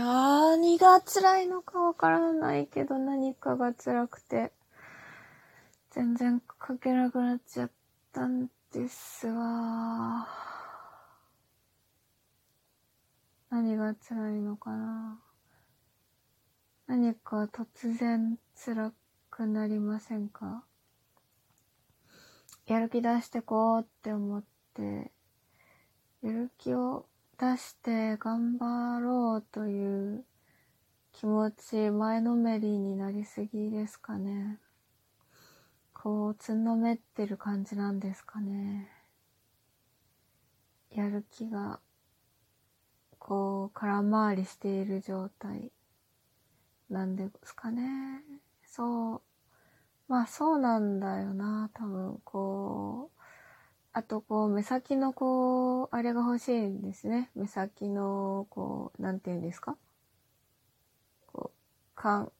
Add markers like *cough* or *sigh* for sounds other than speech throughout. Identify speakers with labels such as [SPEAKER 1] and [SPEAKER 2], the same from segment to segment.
[SPEAKER 1] 何が辛いのかわからないけど何かが辛くて、全然書けなくなっちゃったんですわ。何が辛いのかな。何か突然辛くなりませんか？やる気出してこうって思って、やる気を出して頑張ろうという気持ち、前のめりになりすぎですかね。こう、つんのめってる感じなんですかね。やる気が、こう、空回りしている状態なんですかね。そう。まあそうなんだよな、多分、こう、あと、こう、目先の、こう、あれが欲しいんですね。目先の、こう、なんて言うんですか？こう、かん、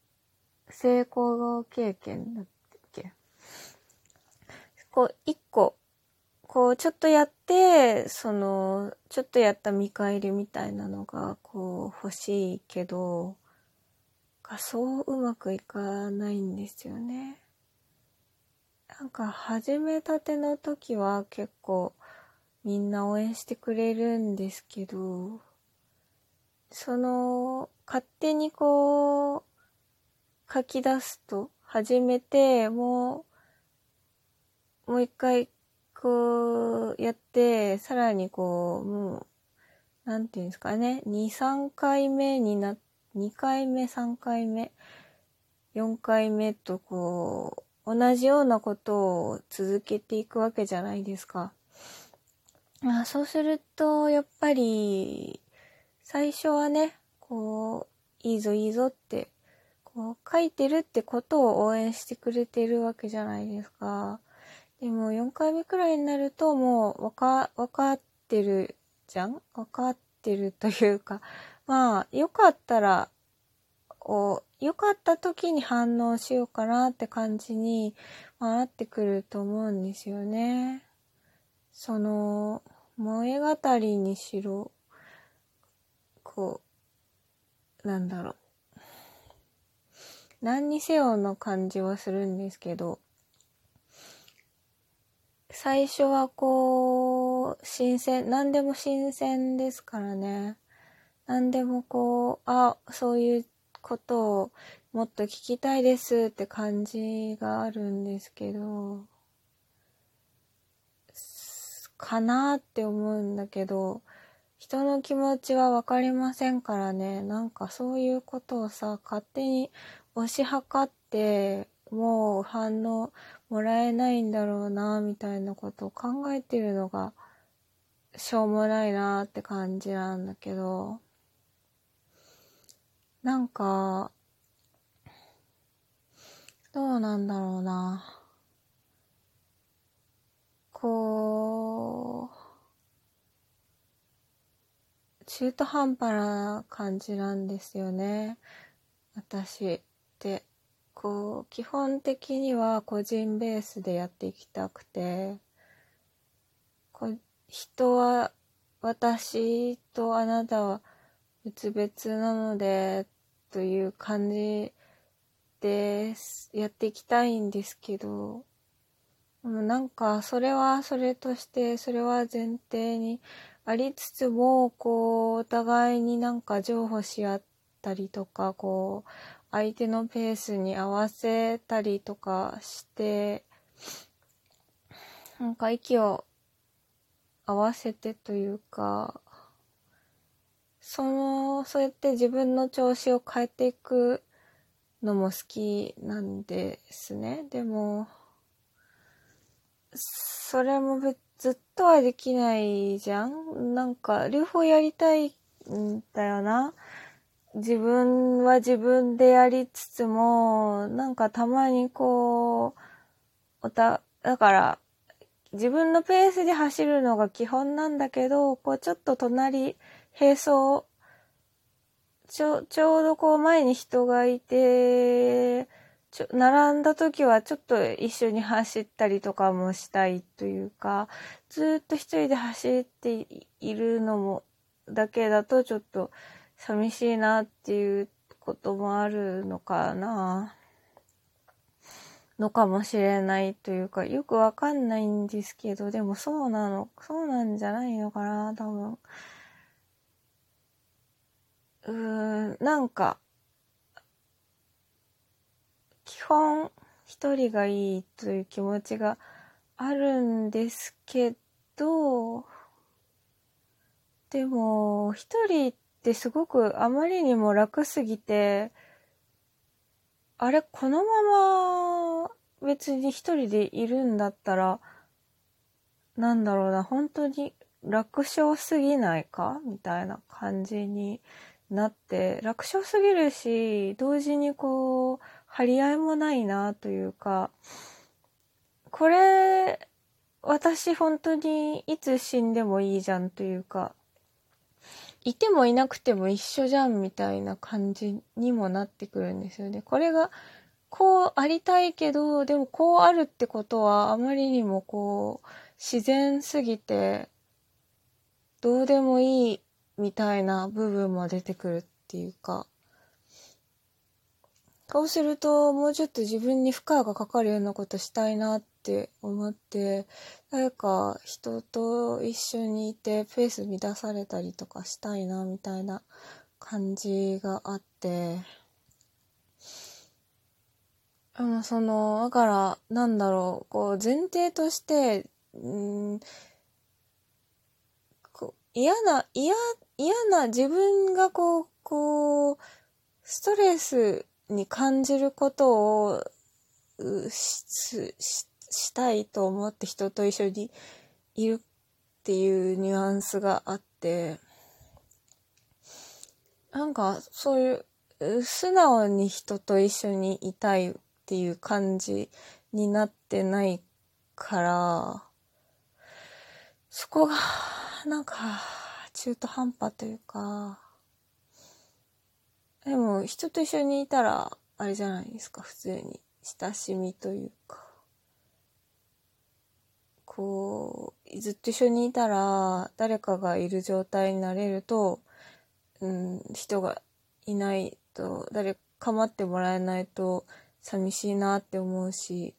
[SPEAKER 1] 成功経験だっけ？こう、一個、こう、ちょっとやって、その、ちょっとやった見返りみたいなのが、こう、欲しいけど、そううまくいかないんですよね。なんか始めたての時は結構みんな応援してくれるんですけど、その勝手にこう書き出すと始めてもうもう一回こうやってさらにこうもうなんていうんですかね2、3回目にな2回目、3回目、4回目とこう同じようなことを続けていくわけじゃないですか。まあそうすると、やっぱり、最初はね、こう、いいぞいいぞって、こう、書いてるってことを応援してくれてるわけじゃないですか。でも、4回目くらいになると、もう、わか、わかってるじゃん？わかってるというか、まあ、よかったら、を良かった時に反応しようかなって感じに、まあ、なってくると思うんですよね。その、萌え語りにしろ、こう、なんだろう。何にせよの感じはするんですけど、最初はこう、新鮮、何でも新鮮ですからね。何でもこう、あ、そういうことをもっと聞きたいですって感じがあるんですけど、かなって思うんだけど、人の気持ちはわかりませんからね、なんかそういうことをさ、勝手に押し量って、もう反応もらえないんだろうな、みたいなことを考えてるのが、しょうもないなって感じなんだけど、なんか、どうなんだろうな。こう、中途半端な感じなんですよね。私って。こう、基本的には個人ベースでやっていきたくて、こ人は、私とあなたは別々なので、という感じでやっていきたいんですけど、なんか、それはそれとして、それは前提にありつつも、こう、お互いになんか譲歩し合ったりとか、こう、相手のペースに合わせたりとかして、なんか息を合わせてというか、その、そうやって自分の調子を変えていくのも好きなんですね。でも、それもずっとはできないじゃんなんか、両方やりたいんだよな。自分は自分でやりつつも、なんかたまにこう、おた、だから、自分のペースで走るのが基本なんだけど、こうちょっと隣、並走、ちょ、ちょうどこう前に人がいて、ちょ、並んだ時はちょっと一緒に走ったりとかもしたいというか、ずっと一人で走っているのも、だけだとちょっと寂しいなっていうこともあるのかな。のかもしれないというか、よくわかんないんですけど、でもそうなの、そうなんじゃないのかな、多分。うーん、なんか、基本一人がいいという気持ちがあるんですけど、でも、一人ってすごくあまりにも楽すぎて、あれ、このまま別に一人でいるんだったら、なんだろうな、本当に楽勝すぎないか？みたいな感じになって、楽勝すぎるし、同時にこう、張り合いもないなというか、これ、私本当にいつ死んでもいいじゃんというか、いてもいなくても一緒じゃんみたいな感じにもなってくるんですよね。これが、こうありたいけど、でもこうあるってことはあまりにもこう、自然すぎて、どうでもいいみたいな部分も出てくるっていうか、そうすると、もうちょっと自分に負荷がかかるようなことしたいなって思って、誰か人と一緒にいてペース乱されたりとかしたいなみたいな感じがあって、あの、その、だから、なんだろう、こう、前提として、うん、嫌な、嫌、嫌な自分がこう、こう、ストレスに感じることをししたいと思って人と一緒にいるっていうニュアンスがあってなんかそういう素直に人と一緒にいたいっていう感じになってないからそこがなんか中途半端というかでも、人と一緒にいたら、あれじゃないですか、普通に。親しみというか。こう、ずっと一緒にいたら、誰かがいる状態になれると、うん、人がいないと、誰かまってもらえないと、寂しいなって思うし、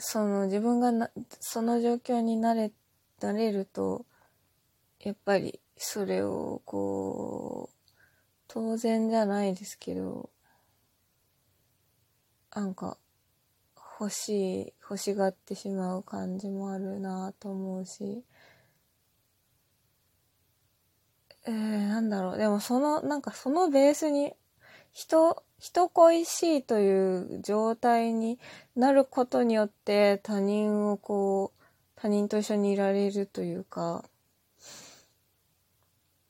[SPEAKER 1] その自分がな、その状況になれ、なれると、やっぱりそれをこう、当然じゃないですけど、なんか、欲しい、欲しがってしまう感じもあるなと思うし、えー、なんだろう。でもその、なんかそのベースに、人、人恋しいという状態になることによって他人をこう、他人と一緒にいられるというか、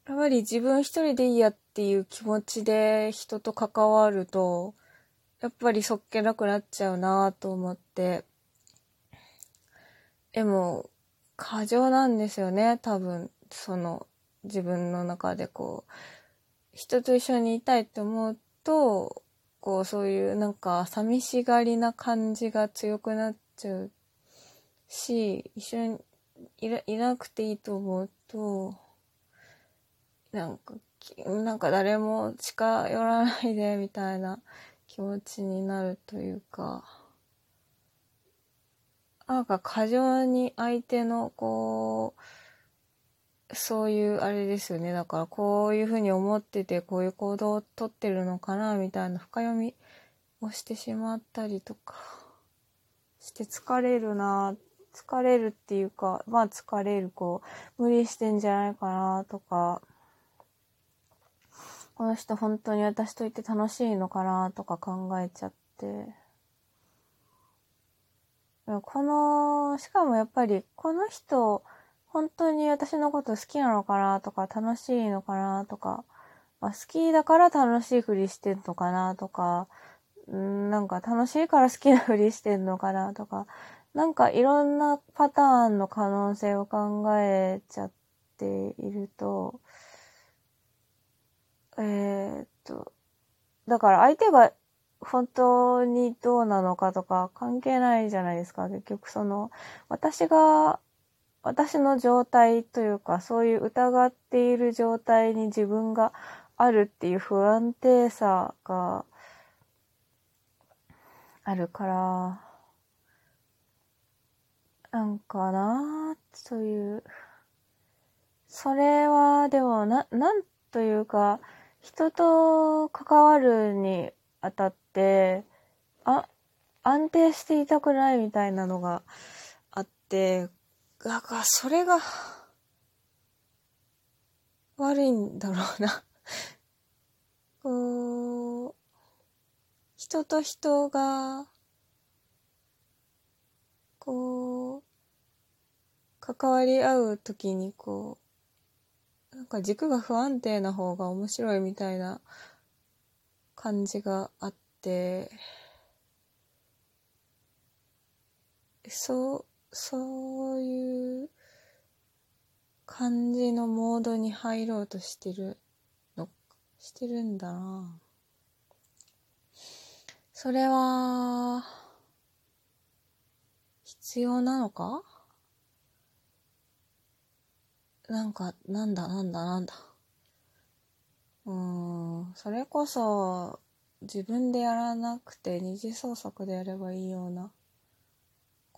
[SPEAKER 1] やっぱり自分一人でいいやっていう気持ちで人と関わると、やっぱりそっけなくなっちゃうなと思って。でも、過剰なんですよね、多分。その、自分の中でこう、人と一緒にいたいって思うと、こう、そういうなんか寂しがりな感じが強くなっちゃうし、一緒にいなくていいと思うと、なんか、なんか誰も近寄らないでみたいな *laughs* 気持ちになるというか、なんか過剰に相手のこう、そういうあれですよね。だからこういうふうに思っててこういう行動をとってるのかなみたいな深読みをしてしまったりとかして疲れるな疲れるっていうか、まあ疲れる、こう、無理してんじゃないかなとか、この人本当に私といて楽しいのかなとか考えちゃって。この、しかもやっぱりこの人本当に私のこと好きなのかなとか楽しいのかなとか、まあ、好きだから楽しいふりしてんのかなとか、んなんか楽しいから好きなふりしてんのかなとか、なんかいろんなパターンの可能性を考えちゃっていると、えー、っと、だから相手が本当にどうなのかとか関係ないじゃないですか。結局その、私が私の状態というか、そういう疑っている状態に自分があるっていう不安定さがあるから、なんかなそういう、それはでもな、なんというか、人と関わるにあたって、あ、安定していたくないみたいなのがあって、だからそれが悪いんだろうな。*laughs* こう、人と人が、こう、関わり合うときにこう、なんか軸が不安定な方が面白いみたいな感じがあって、そう、そういう感じのモードに入ろうとしてるの、してるんだなそれは、必要なのか？なんか、なんだなんだなんだ。うーん、それこそ、自分でやらなくて二次創作でやればいいような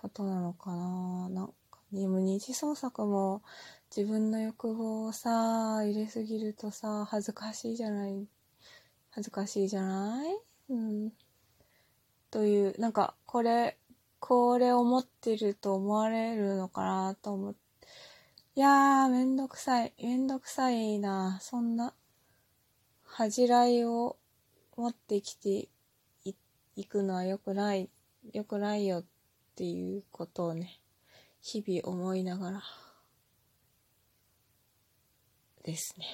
[SPEAKER 1] ことなのかななんか、でも二次創作も自分の欲望をさ、入れすぎるとさ、恥ずかしいじゃない。恥ずかしいじゃない？うん。という、なんか、これ、これを持ってると思われるのかなと思って。いやー、めんどくさい。めんどくさいな。そんな、恥じらいを持ってきていくのは良くない、良くないよっていうことをね、日々思いながらですね。